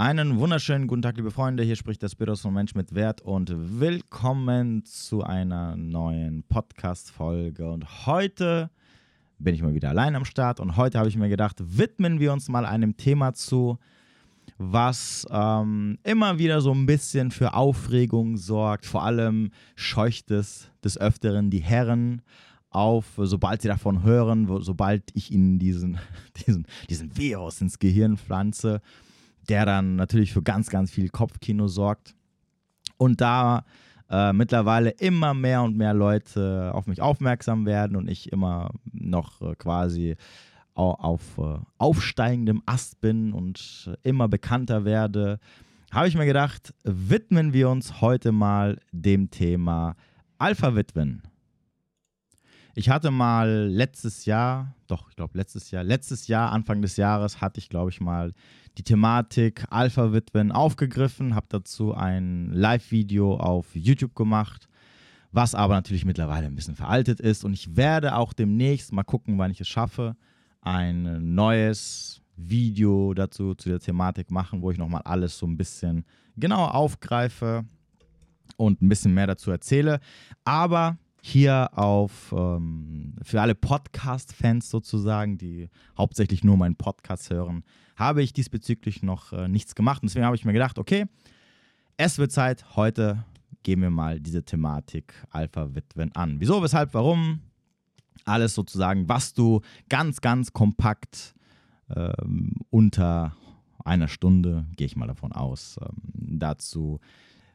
Einen wunderschönen guten Tag, liebe Freunde. Hier spricht der Spiros von Mensch mit Wert und willkommen zu einer neuen Podcast-Folge. Und heute bin ich mal wieder allein am Start und heute habe ich mir gedacht, widmen wir uns mal einem Thema zu, was ähm, immer wieder so ein bisschen für Aufregung sorgt. Vor allem scheucht es des Öfteren die Herren auf, sobald sie davon hören, sobald ich ihnen diesen, diesen, diesen Virus ins Gehirn pflanze der dann natürlich für ganz, ganz viel Kopfkino sorgt. Und da äh, mittlerweile immer mehr und mehr Leute auf mich aufmerksam werden und ich immer noch äh, quasi auf äh, aufsteigendem Ast bin und immer bekannter werde, habe ich mir gedacht, widmen wir uns heute mal dem Thema Alpha-Witwen. Ich hatte mal letztes Jahr, doch, ich glaube letztes Jahr, letztes Jahr, Anfang des Jahres, hatte ich, glaube ich, mal die Thematik Alpha-Witwen aufgegriffen, habe dazu ein Live-Video auf YouTube gemacht, was aber natürlich mittlerweile ein bisschen veraltet ist. Und ich werde auch demnächst mal gucken, wann ich es schaffe, ein neues Video dazu zu der Thematik machen, wo ich nochmal alles so ein bisschen genauer aufgreife und ein bisschen mehr dazu erzähle. Aber hier auf ähm, für alle Podcast-Fans sozusagen, die hauptsächlich nur meinen Podcast hören, habe ich diesbezüglich noch äh, nichts gemacht. Und deswegen habe ich mir gedacht, okay, es wird Zeit, heute gehen wir mal diese Thematik Alpha-Witwen an. Wieso, weshalb, warum? Alles sozusagen, was du ganz, ganz kompakt ähm, unter einer Stunde, gehe ich mal davon aus, ähm, dazu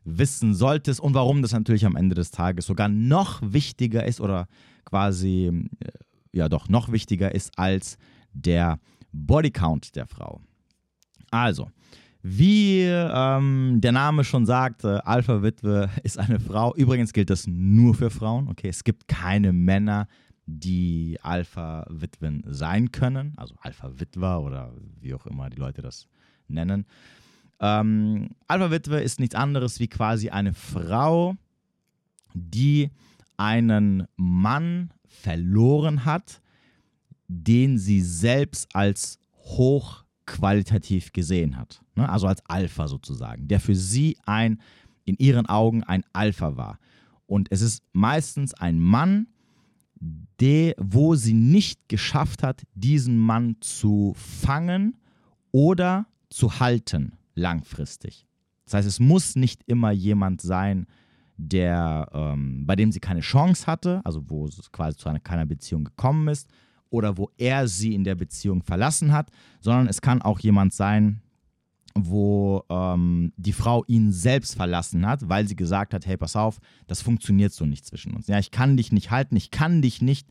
wissen solltest und warum das natürlich am Ende des Tages sogar noch wichtiger ist oder quasi, äh, ja doch, noch wichtiger ist als der Bodycount der Frau. Also, wie ähm, der Name schon sagt, äh, Alpha-Witwe ist eine Frau. Übrigens gilt das nur für Frauen. Okay, es gibt keine Männer, die Alpha-Witwen sein können, also Alpha-Witwer oder wie auch immer die Leute das nennen. Ähm, Alpha-Witwe ist nichts anderes wie quasi eine Frau, die einen Mann verloren hat, den sie selbst als hochqualitativ gesehen hat. Ne? Also als Alpha sozusagen, der für sie ein, in ihren Augen ein Alpha war. Und es ist meistens ein Mann, der, wo sie nicht geschafft hat, diesen Mann zu fangen oder zu halten langfristig. Das heißt, es muss nicht immer jemand sein, der, ähm, bei dem sie keine Chance hatte, also wo es quasi zu einer, keiner Beziehung gekommen ist, oder wo er sie in der Beziehung verlassen hat, sondern es kann auch jemand sein, wo ähm, die Frau ihn selbst verlassen hat, weil sie gesagt hat, hey, pass auf, das funktioniert so nicht zwischen uns. Ja, ich kann dich nicht halten, ich kann dich nicht,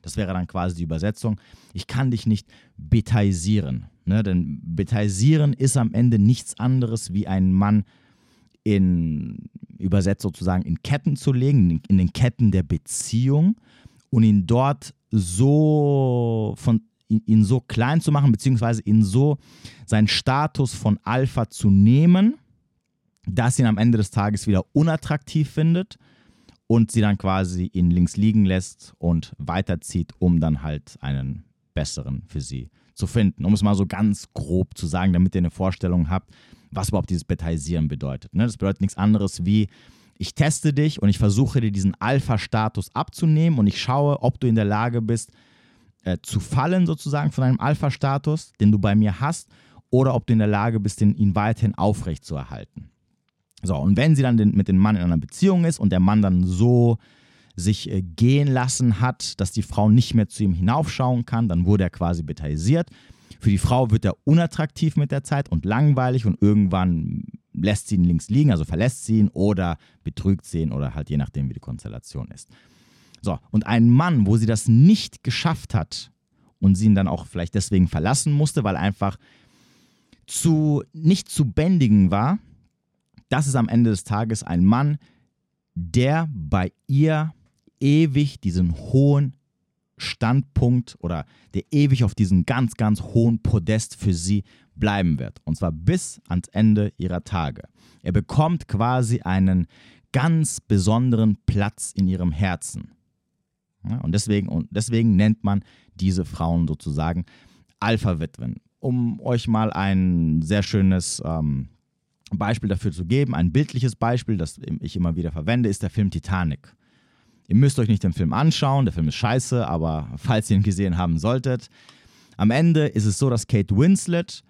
das wäre dann quasi die Übersetzung, ich kann dich nicht betaisieren. Ne? Denn betaisieren ist am Ende nichts anderes wie einen Mann in, übersetzt sozusagen, in Ketten zu legen, in den Ketten der Beziehung und ihn dort so von ihn so klein zu machen, beziehungsweise ihn so seinen Status von Alpha zu nehmen, dass ihn am Ende des Tages wieder unattraktiv findet und sie dann quasi ihn links liegen lässt und weiterzieht, um dann halt einen besseren für sie zu finden. Um es mal so ganz grob zu sagen, damit ihr eine Vorstellung habt, was überhaupt dieses Betaisieren bedeutet. Ne? Das bedeutet nichts anderes wie, ich teste dich und ich versuche dir diesen Alpha-Status abzunehmen und ich schaue, ob du in der Lage bist, äh, zu fallen sozusagen von einem Alpha-Status, den du bei mir hast, oder ob du in der Lage bist, den, ihn weiterhin aufrecht zu erhalten. So, und wenn sie dann den, mit dem Mann in einer Beziehung ist und der Mann dann so sich äh, gehen lassen hat, dass die Frau nicht mehr zu ihm hinaufschauen kann, dann wurde er quasi betaisiert. Für die Frau wird er unattraktiv mit der Zeit und langweilig und irgendwann lässt sie ihn links liegen, also verlässt sie ihn oder betrügt sie ihn oder halt je nachdem, wie die Konstellation ist. So, und ein Mann, wo sie das nicht geschafft hat und sie ihn dann auch vielleicht deswegen verlassen musste, weil einfach zu nicht zu bändigen war, das ist am Ende des Tages ein Mann, der bei ihr ewig diesen hohen Standpunkt oder der ewig auf diesem ganz, ganz hohen Podest für sie bleiben wird. Und zwar bis ans Ende ihrer Tage. Er bekommt quasi einen ganz besonderen Platz in ihrem Herzen. Ja, und, deswegen, und deswegen nennt man diese Frauen sozusagen Alpha-Witwen. um euch mal ein sehr schönes ähm, Beispiel dafür zu geben, ein bildliches Beispiel, das ich immer wieder verwende, ist der Film Titanic. Ihr müsst euch nicht den Film anschauen, der Film ist scheiße, aber falls ihr ihn gesehen haben solltet, am Ende ist es so, dass Kate Winslet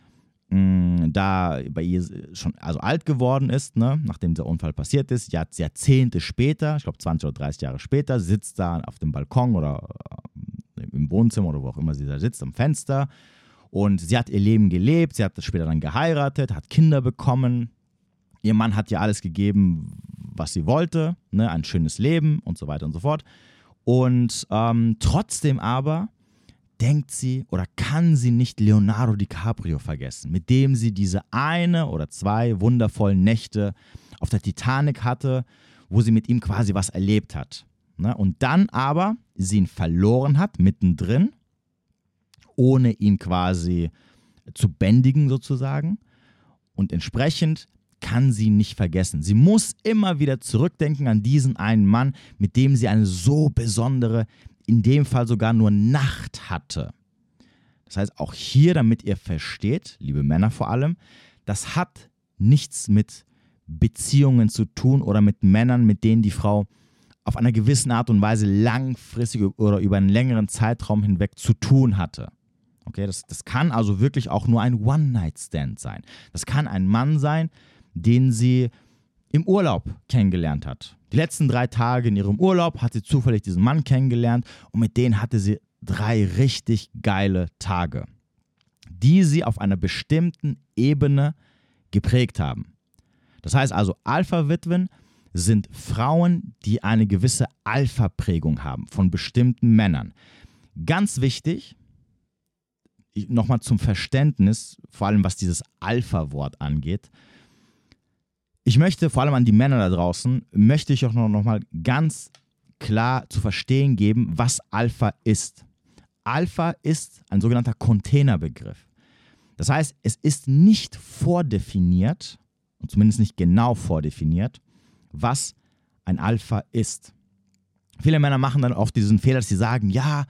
mh, mm, da bei ihr schon also alt geworden ist, ne, nachdem der Unfall passiert ist, Jahrzehnte später, ich glaube 20 oder 30 Jahre später, sitzt da auf dem Balkon oder äh, im Wohnzimmer oder wo auch immer sie da sitzt, am Fenster und sie hat ihr Leben gelebt, sie hat später dann geheiratet, hat Kinder bekommen. Ihr Mann hat ihr alles gegeben, was sie wollte, ne? ein schönes Leben und so weiter und so fort. Und ähm, trotzdem aber denkt sie oder kann sie nicht Leonardo DiCaprio vergessen, mit dem sie diese eine oder zwei wundervollen Nächte auf der Titanic hatte, wo sie mit ihm quasi was erlebt hat. Ne? Und dann aber sie ihn verloren hat, mittendrin ohne ihn quasi zu bändigen sozusagen. Und entsprechend kann sie nicht vergessen. Sie muss immer wieder zurückdenken an diesen einen Mann, mit dem sie eine so besondere, in dem Fall sogar nur Nacht hatte. Das heißt, auch hier, damit ihr versteht, liebe Männer vor allem, das hat nichts mit Beziehungen zu tun oder mit Männern, mit denen die Frau auf einer gewissen Art und Weise langfristig oder über einen längeren Zeitraum hinweg zu tun hatte. Okay, das, das kann also wirklich auch nur ein One-Night-Stand sein. Das kann ein Mann sein, den sie im Urlaub kennengelernt hat. Die letzten drei Tage in ihrem Urlaub hat sie zufällig diesen Mann kennengelernt und mit denen hatte sie drei richtig geile Tage, die sie auf einer bestimmten Ebene geprägt haben. Das heißt also, Alpha-Witwen sind Frauen, die eine gewisse Alpha-Prägung haben von bestimmten Männern. Ganz wichtig, nochmal zum Verständnis, vor allem was dieses Alpha-Wort angeht. Ich möchte vor allem an die Männer da draußen, möchte ich auch noch, noch mal ganz klar zu verstehen geben, was Alpha ist. Alpha ist ein sogenannter Containerbegriff. Das heißt, es ist nicht vordefiniert, und zumindest nicht genau vordefiniert, was ein Alpha ist. Viele Männer machen dann oft diesen Fehler, dass sie sagen, ja,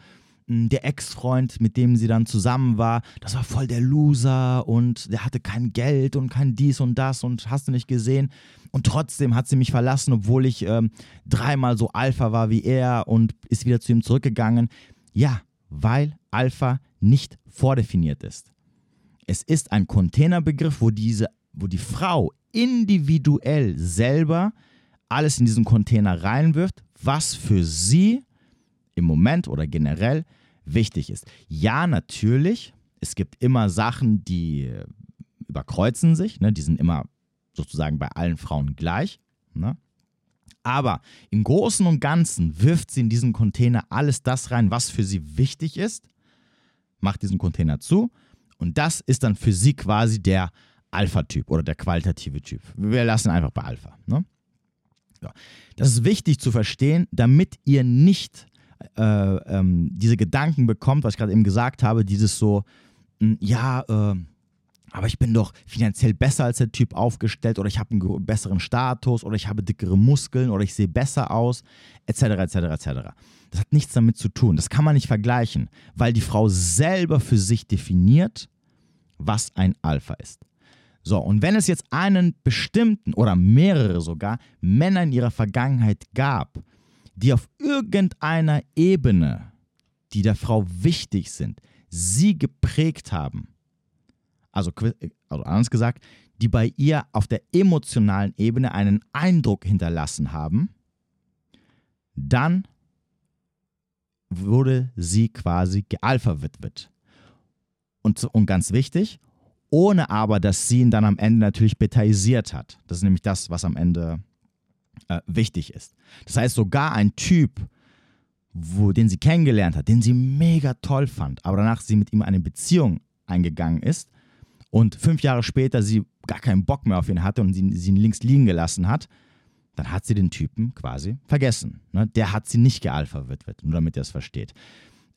der Ex-Freund, mit dem sie dann zusammen war, das war voll der Loser und der hatte kein Geld und kein dies und das und hast du nicht gesehen. Und trotzdem hat sie mich verlassen, obwohl ich ähm, dreimal so Alpha war wie er und ist wieder zu ihm zurückgegangen. Ja, weil Alpha nicht vordefiniert ist. Es ist ein Containerbegriff, wo, diese, wo die Frau individuell selber alles in diesen Container reinwirft, was für sie im Moment oder generell wichtig ist. Ja, natürlich, es gibt immer Sachen, die äh, überkreuzen sich, ne? die sind immer sozusagen bei allen Frauen gleich. Ne? Aber im Großen und Ganzen wirft sie in diesen Container alles das rein, was für sie wichtig ist, macht diesen Container zu und das ist dann für sie quasi der Alpha-Typ oder der qualitative Typ. Wir lassen einfach bei Alpha. Ne? Ja. Das ist wichtig zu verstehen, damit ihr nicht äh, ähm, diese Gedanken bekommt, was ich gerade eben gesagt habe, dieses so, mh, hm, ja, äh, aber ich bin doch finanziell besser als der Typ aufgestellt oder ich habe einen besseren Status oder ich habe dickere Muskeln oder ich sehe besser aus, etc., etc., etc. Das hat nichts damit zu tun. Das kann man nicht vergleichen, weil die Frau selber für sich definiert, was ein Alpha ist. So, und wenn es jetzt einen bestimmten oder mehrere sogar Männer in ihrer Vergangenheit gab, die auf irgendeiner Ebene, die der Frau wichtig sind, sie geprägt haben. Also, also anders gesagt, die bei ihr auf der emotionalen Ebene einen Eindruck hinterlassen haben, dann wurde sie quasi gealpha-witwet. Und, und ganz wichtig, ohne aber, dass sie ihn dann am Ende natürlich betaisiert hat. Das ist nämlich das, was am Ende äh, wichtig ist. Das heißt, sogar ein Typ, wo, den sie kennengelernt hat, den sie mega toll fand, aber danach sie mit ihm eine Beziehung eingegangen ist und fünf Jahre später sie gar keinen Bock mehr auf ihn hatte und sie, sie ihn links liegen gelassen hat, dann hat sie den Typen quasi vergessen. Ne? Der hat sie nicht gealpha-witwet, nur damit ihr es versteht.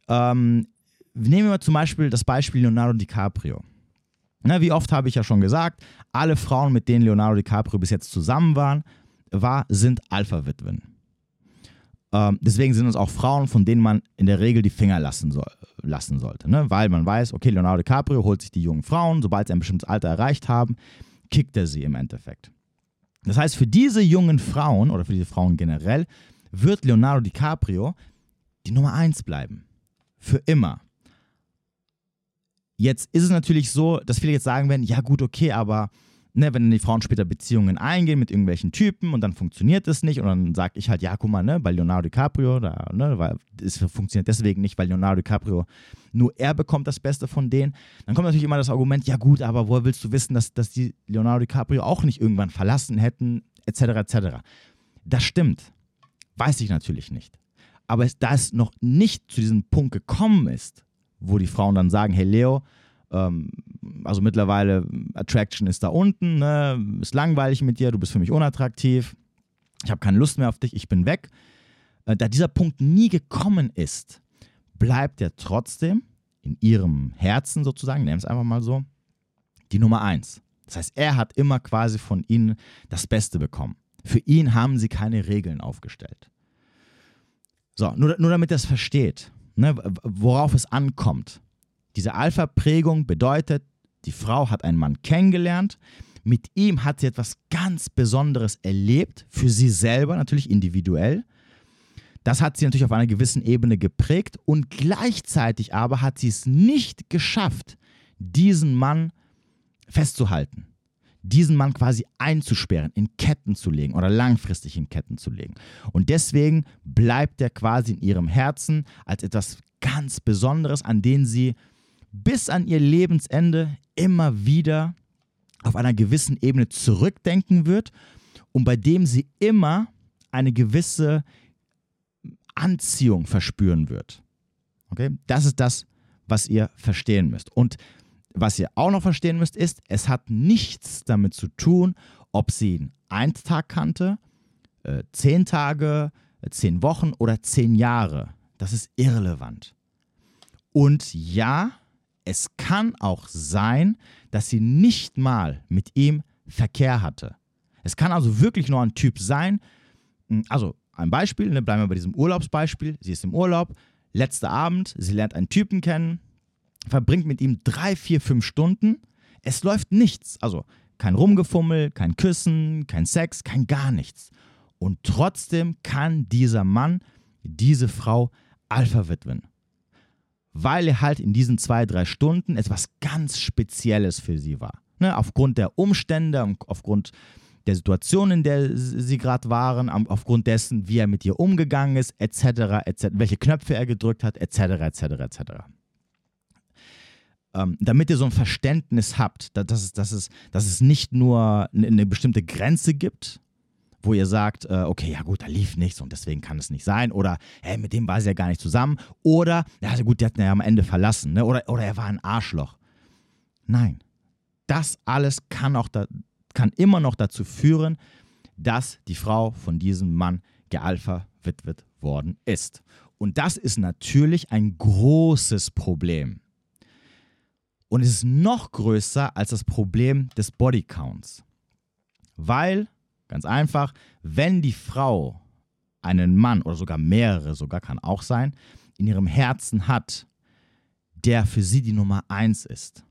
Ähm, nehmen wir zum Beispiel das Beispiel Leonardo DiCaprio. Na, wie oft habe ich ja schon gesagt, alle Frauen, mit denen Leonardo DiCaprio bis jetzt zusammen waren, war, sind Alpha-Witwen. Ähm, deswegen sind es auch Frauen, von denen man in der Regel die Finger lassen, soll, lassen sollte. Ne? Weil man weiß, okay, Leonardo DiCaprio holt sich die jungen Frauen, sobald sie ein bestimmtes Alter erreicht haben, kickt er sie im Endeffekt. Das heißt, für diese jungen Frauen oder für diese Frauen generell wird Leonardo DiCaprio die Nummer 1 bleiben. Für immer. Jetzt ist es natürlich so, dass viele jetzt sagen werden, ja gut, okay, aber ne, wenn die Frauen später Beziehungen eingehen mit irgendwelchen Typen und dann funktioniert es nicht und dann sage ich halt, ja, guck mal, ne, bei Leonardo DiCaprio, da, ne, weil es funktioniert deswegen nicht, weil Leonardo DiCaprio nur er bekommt das Beste von denen. Dann kommt natürlich immer das Argument, ja gut, aber woher willst du wissen, dass, dass die Leonardo DiCaprio auch nicht irgendwann verlassen hätten, etc., etc. Das stimmt. Weiß ich natürlich nicht. Aber da es noch nicht zu diesem Punkt gekommen ist, wo die Frauen dann sagen, hey Leo, ähm, also mittlerweile Attraction ist da unten, ne? ist langweilig mit dir, du bist für mich unattraktiv, ich habe keine Lust mehr auf dich, ich bin weg. Äh, da dieser Punkt nie gekommen ist, bleibt er trotzdem in ihrem Herzen sozusagen, nennen es einfach mal so, die Nummer eins. Das heißt, er hat immer quasi von ihnen das Beste bekommen. Für ihn haben sie keine Regeln aufgestellt. So, nur, nur damit er es versteht, ne, worauf es ankommt. Diese Alpha-Prägung bedeutet, die Frau hat einen Mann kennengelernt, mit ihm hat sie etwas ganz Besonderes erlebt, für sie selber natürlich individuell. Das hat sie natürlich auf einer gewissen Ebene geprägt und gleichzeitig aber hat sie es nicht geschafft, diesen Mann festzuhalten diesen Mann quasi einzusperren, in Ketten zu legen oder langfristig in Ketten zu legen. Und deswegen bleibt er quasi in ihrem Herzen als etwas ganz Besonderes, an den sie bis an ihr Lebensende immer wieder auf einer gewissen Ebene zurückdenken wird und bei dem sie immer eine gewisse Anziehung verspüren wird. Okay? Das ist das, was ihr verstehen müsst. Und was ihr auch noch verstehen müsst, ist, es hat nichts damit zu tun, ob sie ihn einen Tag kannte, äh, zehn Tage, äh, zehn Wochen oder zehn Jahre. Das ist irrelevant. Und ja, es kann auch sein, dass sie nicht mal mit ihm Verkehr hatte. Es kann also wirklich nur ein Typ sein. Hm, also ein Beispiel, ne, bleiben wir bei diesem Urlaubsbeispiel. Sie ist im Urlaub, letzter Abend, sie lernt einen Typen kennen, verbringt mit ihm drei, vier, fünf Stunden. Es läuft nichts. Also kein Rumgefummel, kein Küssen, kein Sex, kein gar nichts. Und trotzdem kann dieser Mann diese Frau Alpha widmen. Weil er halt in diesen zwei, drei Stunden etwas ganz Spezielles für sie war. Ne, aufgrund der Umstände, aufgrund der Situation, in der sie gerade waren, aufgrund dessen, wie er mit ihr umgegangen ist, etc., etc., welche Knöpfe er gedrückt hat, etc., etc., etc ähm, damit ihr so ein Verständnis habt, dass dass, es, dass es nicht nur eine bestimmte Grenze gibt, wo ihr sagt, äh, okay, ja gut, da lief nichts und deswegen kann es nicht sein. Oder, hey, mit dem war sie ja gar nicht zusammen. Oder, ja gut, die hat ihn ja am Ende verlassen. Ne? Oder, oder er war ein Arschloch. Nein, das alles kann, auch da, kann immer noch dazu führen, dass die Frau von diesem Mann gealpha witwet worden ist. Und das ist natürlich ein großes Problem. Und es ist noch größer als das Problem des Bodycounts. Weil, ganz einfach, wenn die Frau einen Mann oder sogar mehrere, sogar kann auch sein, in ihrem Herzen hat, der für sie die Nummer eins ist,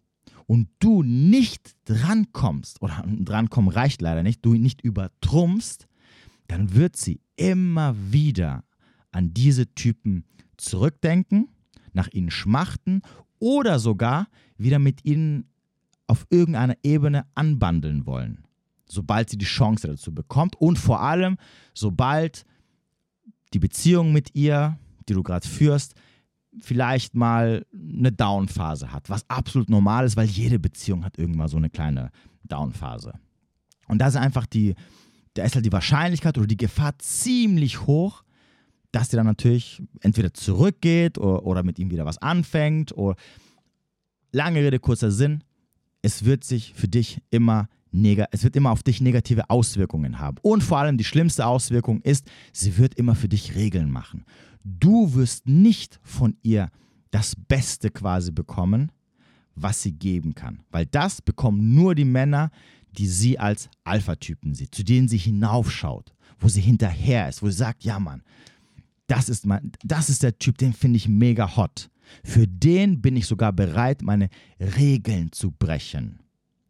und du nicht drankommst, oder drankommen reicht leider nicht, du ihn nicht übertrumpfst, dann wird sie immer wieder an diese Typen zurückdenken, nach ihnen schmachten oder sogar wieder mit ihnen auf irgendeiner Ebene anbandeln wollen, sobald sie die Chance dazu bekommt und vor allem, sobald die Beziehung mit ihr, die du gerade führst, vielleicht mal eine Downphase hat, was absolut normal ist, weil jede Beziehung hat irgendwann so eine kleine Downphase. Und da ist einfach die, da ist halt die Wahrscheinlichkeit oder die Gefahr ziemlich hoch, dass sie dann natürlich entweder zurückgeht oder, oder mit ihm wieder was anfängt oder lange Rede, kurzer Sinn, es wird sich für dich immer es wird immer auf dich negative Auswirkungen haben. Und vor allem die schlimmste Auswirkung ist, sie wird immer für dich Regeln machen. Du wirst nicht von ihr das Beste quasi bekommen, was sie geben kann. Weil das bekommen nur die Männer, die sie als Alpha-Typen sieht, zu denen sie hinaufschaut, wo sie hinterher ist, wo sie sagt, ja Mann, das ist, mein, das ist der Typ, den finde ich mega hot. Für den bin ich sogar bereit, meine Regeln zu brechen.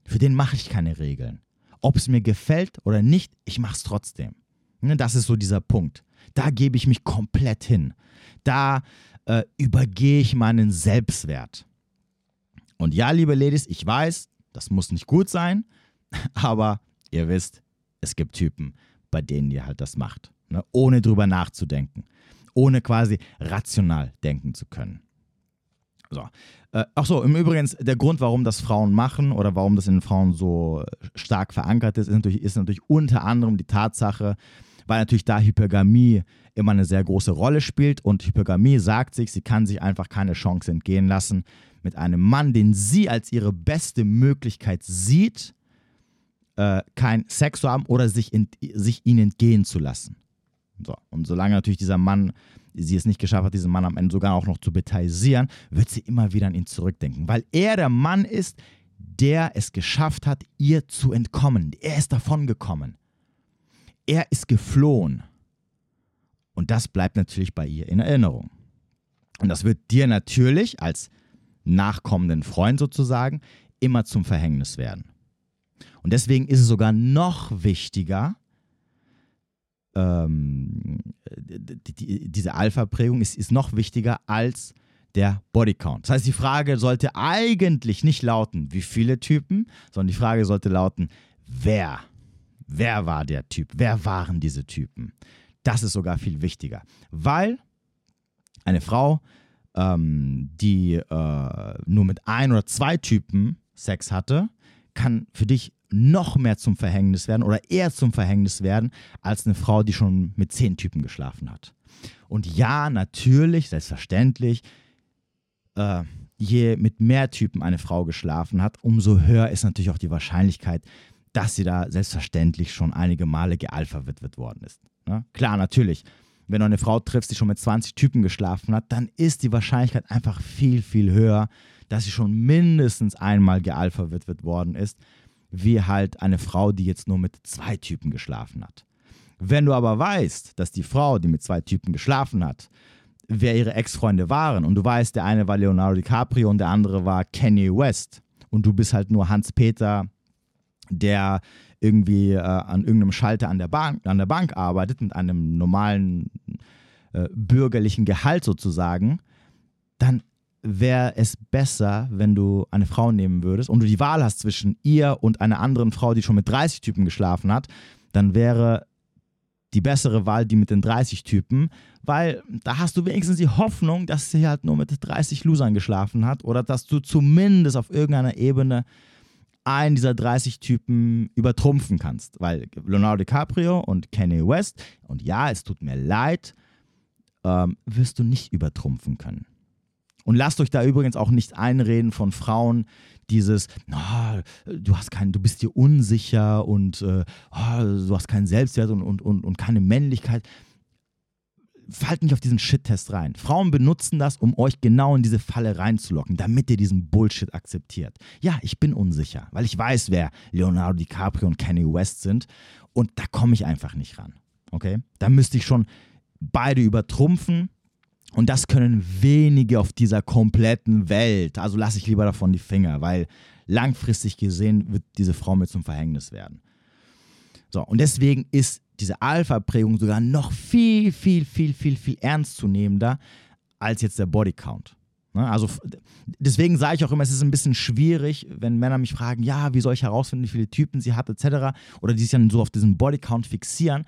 Für den mache ich keine Regeln. Ob es mir gefällt oder nicht, ich mache es trotzdem. Ne, das ist so dieser Punkt. Da gebe ich mich komplett hin. Da äh, übergehe ich meinen Selbstwert. Und ja, liebe Ladies, ich weiß, das muss nicht gut sein, aber ihr wisst, es gibt Typen, bei denen ihr halt das macht, ne? ohne drüber nachzudenken, ohne quasi rational denken zu können. So. Äh, ach so, im Übrigen, der Grund, warum das Frauen machen oder warum das in Frauen so stark verankert ist, ist natürlich, ist natürlich unter anderem die Tatsache, weil natürlich da Hypergamie immer eine sehr große Rolle spielt und Hypergamie sagt sich, sie kann sich einfach keine Chance entgehen lassen, mit einem Mann, den sie als ihre beste Möglichkeit sieht, äh, kein Sex zu haben oder sich, in, sich ihn entgehen zu lassen. So. Und solange natürlich dieser Mann sie es nicht geschafft hat, diesen Mann am Ende sogar auch noch zu betasieren, wird sie immer wieder an ihn zurückdenken, weil er der Mann ist, der es geschafft hat, ihr zu entkommen. Er ist davongekommen. Er ist geflohen. Und das bleibt natürlich bei ihr in Erinnerung. Und das wird dir natürlich als nachkommenden Freund sozusagen immer zum Verhängnis werden. Und deswegen ist es sogar noch wichtiger, ähm, die, die, diese Alpha-Prägung ist, ist noch wichtiger als der Bodycount. Das heißt, die Frage sollte eigentlich nicht lauten, wie viele Typen, sondern die Frage sollte lauten, wer? Wer war der Typ? Wer waren diese Typen? Das ist sogar viel wichtiger, weil eine Frau, ähm, die äh, nur mit ein oder zwei Typen Sex hatte, kann für dich noch mehr zum Verhängnis werden oder eher zum Verhängnis werden als eine Frau, die schon mit zehn Typen geschlafen hat. Und ja, natürlich, selbstverständlich, äh, je mit mehr Typen eine Frau geschlafen hat, umso höher ist natürlich auch die Wahrscheinlichkeit, dass sie da selbstverständlich schon einige Male gealpha-witwet worden ist. Ne? Klar, natürlich, wenn du eine Frau triffst, die schon mit 20 Typen geschlafen hat, dann ist die Wahrscheinlichkeit einfach viel, viel höher, dass sie schon mindestens einmal gealpha-witwet worden ist wie halt eine Frau, die jetzt nur mit zwei Typen geschlafen hat. Wenn du aber weißt, dass die Frau, die mit zwei Typen geschlafen hat, wer ihre Ex-Freunde waren und du weißt, der eine war Leonardo DiCaprio und der andere war Kanye West und du bist halt nur Hans-Peter, der irgendwie äh, an irgendeinem Schalter an der, Bank, an der Bank arbeitet mit einem normalen äh, bürgerlichen Gehalt sozusagen, dann wäre es besser, wenn du eine Frau nehmen würdest und du die Wahl hast zwischen ihr und einer anderen Frau, die schon mit 30 Typen geschlafen hat, dann wäre die bessere Wahl die mit den 30 Typen, weil da hast du wenigstens die Hoffnung, dass sie halt nur mit 30 Losern geschlafen hat oder dass du zumindest auf irgendeiner Ebene einen dieser 30 Typen übertrumpfen kannst, weil Leonardo DiCaprio und Kanye West, und ja, es tut mir leid, ähm, wirst du nicht übertrumpfen können. Und lasst euch da übrigens auch nicht einreden von Frauen, dieses, oh, du hast keinen, du bist dir unsicher und oh, du hast keinen Selbstwert und, und, und, und keine Männlichkeit. Fallt nicht auf diesen Shit-Test rein. Frauen benutzen das, um euch genau in diese Falle reinzulocken, damit ihr diesen Bullshit akzeptiert. Ja, ich bin unsicher, weil ich weiß, wer Leonardo DiCaprio und Kanye West sind und da komme ich einfach nicht ran. Okay? Da müsste ich schon beide übertrumpfen und das können wenige auf dieser kompletten Welt. Also lasse ich lieber davon die Finger, weil langfristig gesehen wird diese Frau mir zum Verhängnis werden. So, und deswegen ist diese Alpha-Prägung sogar noch viel, viel, viel, viel, viel ernstzunehmender als jetzt der Bodycount. Ne, also deswegen sage ich auch immer, es ist ein bisschen schwierig, wenn Männer mich fragen, ja, wie soll ich herausfinden, wie viele Typen sie hat, etc. Oder die sich dann so auf diesen Bodycount fixieren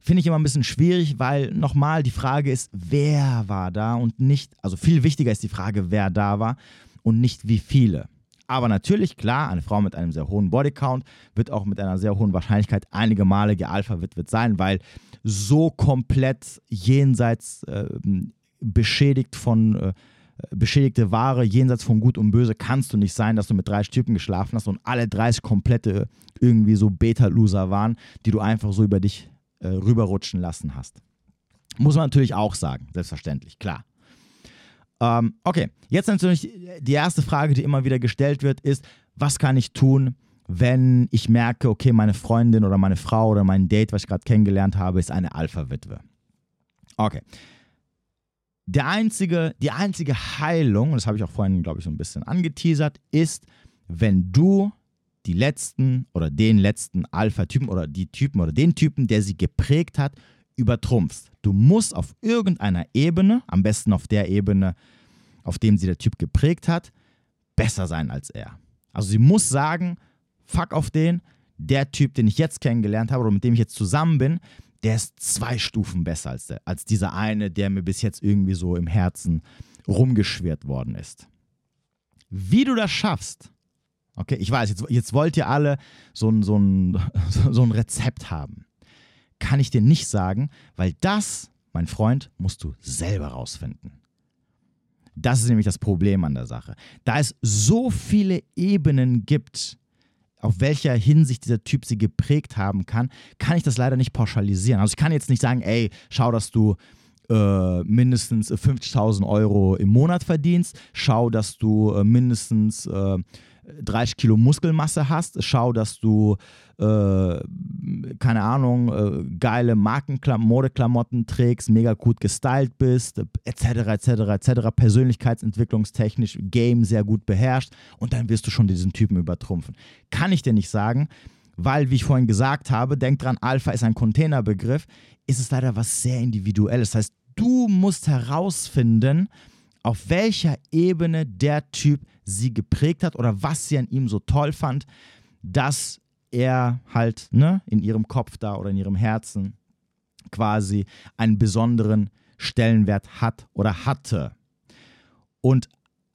finde ich immer ein bisschen schwierig, weil nochmal die Frage ist, wer war da und nicht, also viel wichtiger ist die Frage, wer da war und nicht wie viele. Aber natürlich, klar, eine Frau mit einem sehr hohen Bodycount wird auch mit einer sehr hohen Wahrscheinlichkeit einige Male gealpha-witwet sein, weil so komplett jenseits äh, beschädigt von äh, beschädigte Ware, jenseits von Gut und Böse, kannst du nicht sein, dass du mit drei Typen geschlafen hast und alle 30 komplette irgendwie so Beta-Loser waren, die du einfach so über dich äh, rüberrutschen lassen hast. Muss man natürlich auch sagen, selbstverständlich, klar. Ähm, okay, jetzt natürlich die erste Frage, die immer wieder gestellt wird, ist, was kann ich tun, wenn ich merke, okay, meine Freundin oder meine Frau oder mein Date, was ich gerade kennengelernt habe, ist eine Alpha-Witwe. Okay. der einzige, die einzige Heilung, das habe ich auch vorhin, glaube ich, so ein bisschen angeteasert, ist, wenn du die letzten oder den letzten Alpha-Typen oder die Typen oder den Typen, der sie geprägt hat, übertrumpfst. Du musst auf irgendeiner Ebene, am besten auf der Ebene, auf dem sie der Typ geprägt hat, besser sein als er. Also sie muss sagen, fuck auf den, der Typ, den ich jetzt kennengelernt habe oder mit dem ich jetzt zusammen bin, der ist zwei Stufen besser als, der, als dieser eine, der mir bis jetzt irgendwie so im Herzen rumgeschwirrt worden ist. Wie du das schaffst, okay, ich weiß, jetzt, jetzt wollt ihr alle so ein, so, ein, so ein Rezept haben. Kann ich dir nicht sagen, weil das, mein Freund, musst du selber rausfinden. Das ist nämlich das Problem an der Sache. Da es so viele Ebenen gibt, auf welcher Hinsicht dieser Typ sie geprägt haben kann, kann ich das leider nicht pauschalisieren. Also ich kann jetzt nicht sagen, ey, schau, dass du äh, mindestens 50.000 Euro im Monat verdienst, schau, dass du äh, mindestens äh, 30 Kilo Muskelmasse hast, schau, dass du, äh, keine Ahnung, äh, geile Markenmodeklamotten trägst, mega gut gestylt bist, etc., etc., etc., persönlichkeitsentwicklungstechnisch Game sehr gut beherrscht und dann wirst du schon diesen Typen übertrumpfen. Kann ich dir nicht sagen, weil, wie ich vorhin gesagt habe, denk dran, Alpha ist ein Containerbegriff, ist es leider was sehr Individuelles. Das heißt, du musst herausfinden, auf welcher Ebene der Typ sie geprägt hat oder was sie an ihm so toll fand, dass er halt ne, in ihrem Kopf da oder in ihrem Herzen quasi einen besonderen Stellenwert hat oder hatte. Und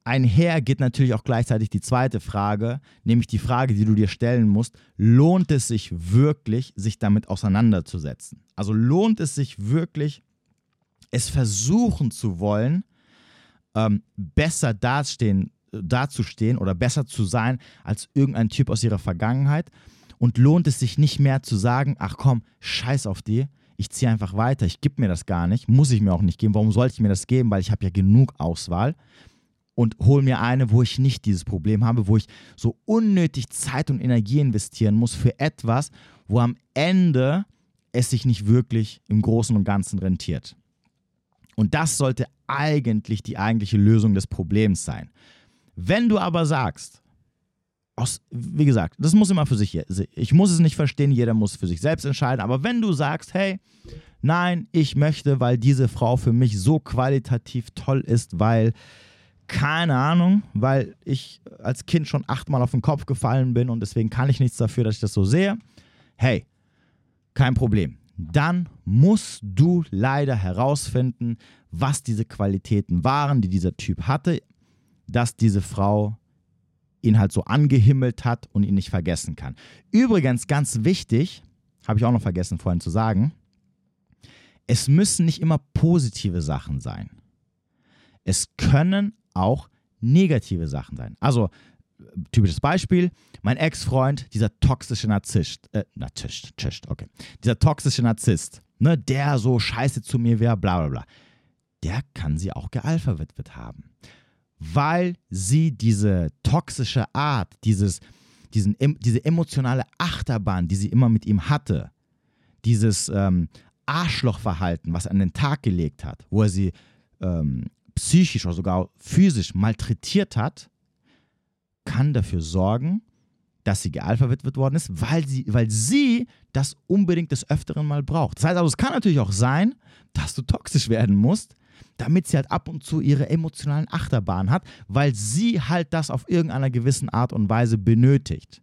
einher geht natürlich auch gleichzeitig die zweite Frage, nämlich die Frage, die du dir stellen musst, lohnt es sich wirklich, sich damit auseinanderzusetzen? Also lohnt es sich wirklich, es versuchen zu wollen, ähm, besser dastehen, dazustehen oder besser zu sein als irgendein Typ aus ihrer Vergangenheit? Und lohnt es sich nicht mehr zu sagen, ach komm, scheiß auf die, ich ziehe einfach weiter, ich gebe mir das gar nicht, muss ich mir auch nicht geben, warum sollte ich mir das geben, weil ich habe ja genug Auswahl und hole mir eine, wo ich nicht dieses Problem habe, wo ich so unnötig Zeit und Energie investieren muss für etwas, wo am Ende es sich nicht wirklich im Großen und Ganzen rentiert. Und das sollte eigentlich die eigentliche Lösung des Problems sein. Wenn du aber sagst, aus, wie gesagt, das muss immer für sich, ich muss es nicht verstehen, jeder muss für sich selbst entscheiden, aber wenn du sagst, hey, nein, ich möchte, weil diese Frau für mich so qualitativ toll ist, weil, keine Ahnung, weil ich als Kind schon achtmal auf den Kopf gefallen bin und deswegen kann ich nichts dafür, dass ich das so sehe, hey, kein Problem. Dann musst du leider herausfinden, was diese Qualitäten waren, die dieser Typ hatte, dass diese Frau ihn halt so angehimmelt hat und ihn nicht vergessen kann. Übrigens, ganz wichtig, habe ich auch noch vergessen vorhin zu sagen, es müssen nicht immer positive Sachen sein. Es können auch negative Sachen sein. Also, typisches Beispiel, mein Ex-Freund, dieser toxische Narzisst, äh, Narzisst, okay, dieser toxische Narzisst, ne, der so scheiße zu mir wäre, bla bla bla, der kann sie auch gealpha-witwet haben. Weil sie diese toxische Art, dieses, diesen, diese emotionale Achterbahn, die sie immer mit ihm hatte, dieses ähm, Arschlochverhalten, was er an den Tag gelegt hat, wo er sie ähm, psychisch oder sogar physisch malträtiert hat, kann dafür sorgen, dass sie gealpha-witwet worden ist, weil sie, weil sie das unbedingt des Öfteren mal braucht. Das heißt also, es kann natürlich auch sein, dass du toxisch werden musst, damit sie halt ab und zu ihre emotionalen Achterbahn hat, weil sie halt das auf irgendeiner gewissen Art und Weise benötigt.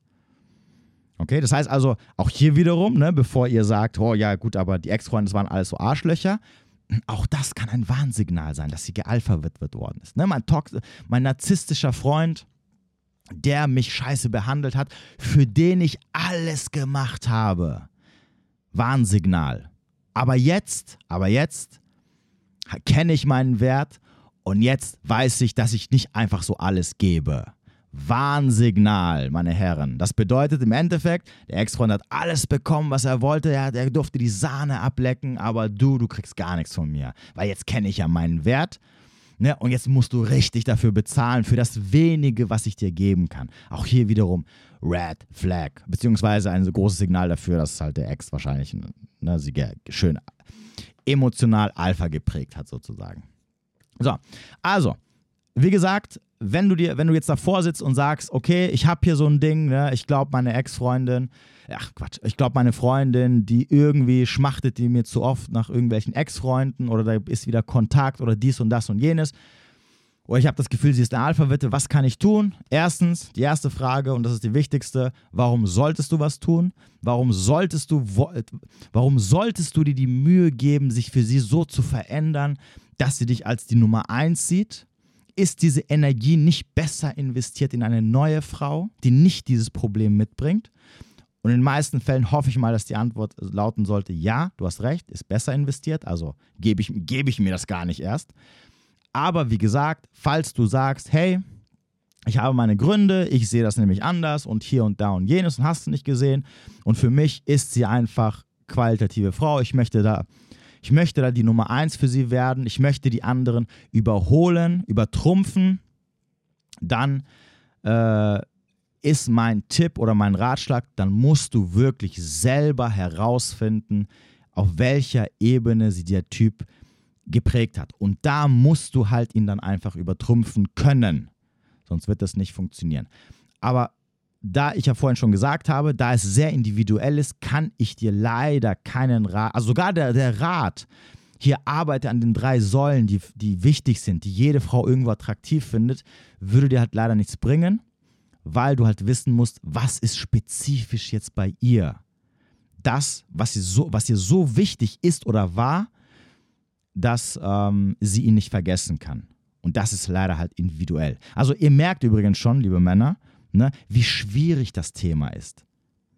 Okay, das heißt also, auch hier wiederum, ne, bevor ihr sagt, oh ja, gut, aber die Ex-Freunde, waren alles so Arschlöcher, auch das kann ein Warnsignal sein, dass sie gealpha-witwet worden ist. Ne, mein, mein narzisstischer Freund, der mich scheiße behandelt hat, für den ich alles gemacht habe. Warnsignal. Aber jetzt, aber jetzt kenne ich meinen Wert und jetzt weiß ich, dass ich nicht einfach so alles gebe. Warnsignal, meine Herren. Das bedeutet im Endeffekt, der Ex-Freund hat alles bekommen, was er wollte. Er, er durfte die Sahne ablecken, aber du, du kriegst gar nichts von mir. Weil jetzt kenne ich ja meinen Wert. Ne? Und jetzt musst du richtig dafür bezahlen, für das wenige, was ich dir geben kann. Auch hier wiederum Red Flag. Beziehungsweise ein so großes Signal dafür, dass halt der Ex wahrscheinlich ne, sie schön emotional Alpha geprägt hat, sozusagen. So, also, wie gesagt, wenn du dir, wenn du jetzt davor sitzt und sagst, okay, ich habe hier so ein Ding, ne, ich glaube meine Ex-Freundin, ach Quatsch, ich glaube meine Freundin, die irgendwie schmachtet die mir zu oft nach irgendwelchen Ex-Freunden oder da ist wieder Kontakt oder dies und das und jenes. Oder ich habe das Gefühl, sie ist eine Alpha-Witte. Was kann ich tun? Erstens, die erste Frage, und das ist die wichtigste, warum solltest du was tun? Warum solltest du, warum solltest du dir die Mühe geben, sich für sie so zu verändern, dass sie dich als die Nummer eins sieht? Ist diese Energie nicht besser investiert in eine neue Frau, die nicht dieses Problem mitbringt? Und in den meisten Fällen hoffe ich mal, dass die Antwort lauten sollte, ja, du hast recht, ist besser investiert, also gebe ich, gebe ich mir das gar nicht erst. Aber wie gesagt, falls du sagst, hey, ich habe meine Gründe, ich sehe das nämlich anders und hier und da und jenes und hast du nicht gesehen. Und für mich ist sie einfach qualitative Frau. Ich möchte da, ich möchte da die Nummer eins für sie werden. Ich möchte die anderen überholen, übertrumpfen. Dann äh, ist mein Tipp oder mein Ratschlag, dann musst du wirklich selber herausfinden, auf welcher Ebene sie der Typ geprägt hat. Und da musst du halt ihn dann einfach übertrumpfen können. Sonst wird das nicht funktionieren. Aber da ich ja vorhin schon gesagt habe, da es sehr individuell ist, kann ich dir leider keinen Rat, also sogar der, der Rat, hier arbeite an den drei Säulen, die, die wichtig sind, die jede Frau irgendwo attraktiv findet, würde dir halt leider nichts bringen, weil du halt wissen musst, was ist spezifisch jetzt bei ihr. Das, was ihr so, was ihr so wichtig ist oder war, dass ähm, sie ihn nicht vergessen kann. Und das ist leider halt individuell. Also ihr merkt übrigens schon, liebe Männer, ne, wie schwierig das Thema ist.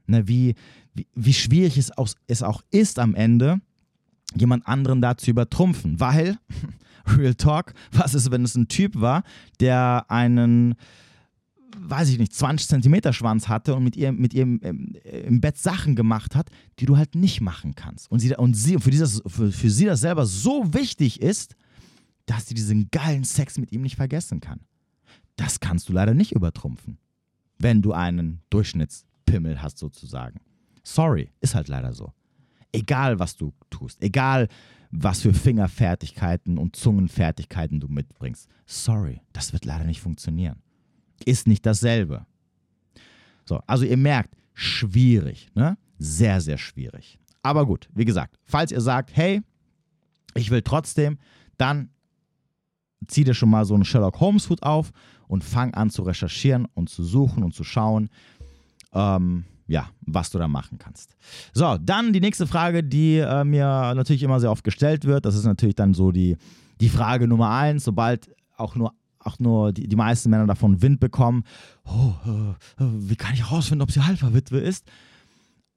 Ne, wie, wie, wie schwierig es auch, es auch ist am Ende, jemand anderen da zu übertrumpfen. Weil, Real Talk, was ist, wenn es ein Typ war, der einen weiß ich nicht, 20 Zentimeter Schwanz hatte und mit ihr, mit ihr im, im, Bett Sachen gemacht hat, die du halt nicht machen kannst. Und, sie, und sie, für, dieses, für, für sie das selber so wichtig ist, dass sie diesen geilen Sex mit ihm nicht vergessen kann. Das kannst du leider nicht übertrumpfen, wenn du einen Durchschnittspimmel hast sozusagen. Sorry, ist halt leider so. Egal, was du tust, egal, was für Fingerfertigkeiten und Zungenfertigkeiten du mitbringst. Sorry, das wird leider nicht funktionieren ist nicht dasselbe. So, also ihr merkt, schwierig, ne? Sehr, sehr schwierig. Aber gut, wie gesagt, falls ihr sagt, hey, ich will trotzdem, dann zieh dir schon mal so einen Sherlock Holmes Hut auf und fang an zu recherchieren und zu suchen und zu schauen, ähm, ja, was du da machen kannst. So, dann die nächste Frage, die äh, mir natürlich immer sehr oft gestellt wird. Das ist natürlich dann so die, die Frage Nummer eins, sobald auch nur auch nur die, die meisten Männer davon Wind bekommen. Oh, äh, wie kann ich herausfinden, ob sie Halberwitwe ist?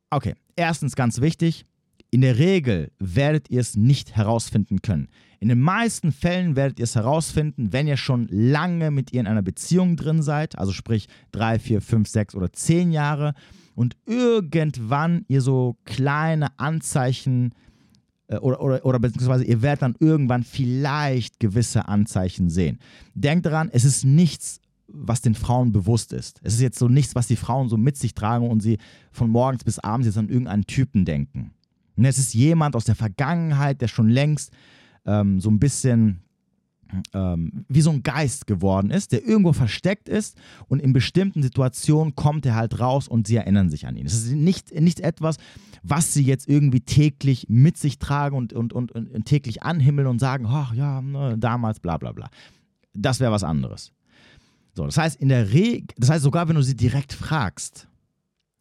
Okay, erstens ganz wichtig, in der Regel werdet ihr es nicht herausfinden können. In den meisten Fällen werdet ihr es herausfinden, wenn ihr schon lange mit ihr in einer Beziehung drin seid, also sprich drei, vier, fünf, sechs oder zehn Jahre und irgendwann ihr so kleine Anzeichen äh, oder, oder, oder beziehungsweise ihr werdet dann irgendwann vielleicht gewisse Anzeichen sehen. Denkt daran, es ist nichts, was den Frauen bewusst ist. Es ist jetzt so nichts, was die Frauen so mit sich tragen und sie von morgens bis abends jetzt an irgendeinen Typen denken. Und es ist jemand aus der Vergangenheit, der schon längst ähm, so ein bisschen ähm, wie so ein Geist geworden ist, der irgendwo versteckt ist und in bestimmten Situationen kommt er halt raus und sie erinnern sich an ihn. Es ist nicht, nicht etwas, was sie jetzt irgendwie täglich mit sich tragen und, und, und, und täglich anhimmeln und sagen, ach ja, ne, damals, bla bla bla. Das wäre was anderes. So, das heißt, in der Regel, das heißt, sogar wenn du sie direkt fragst,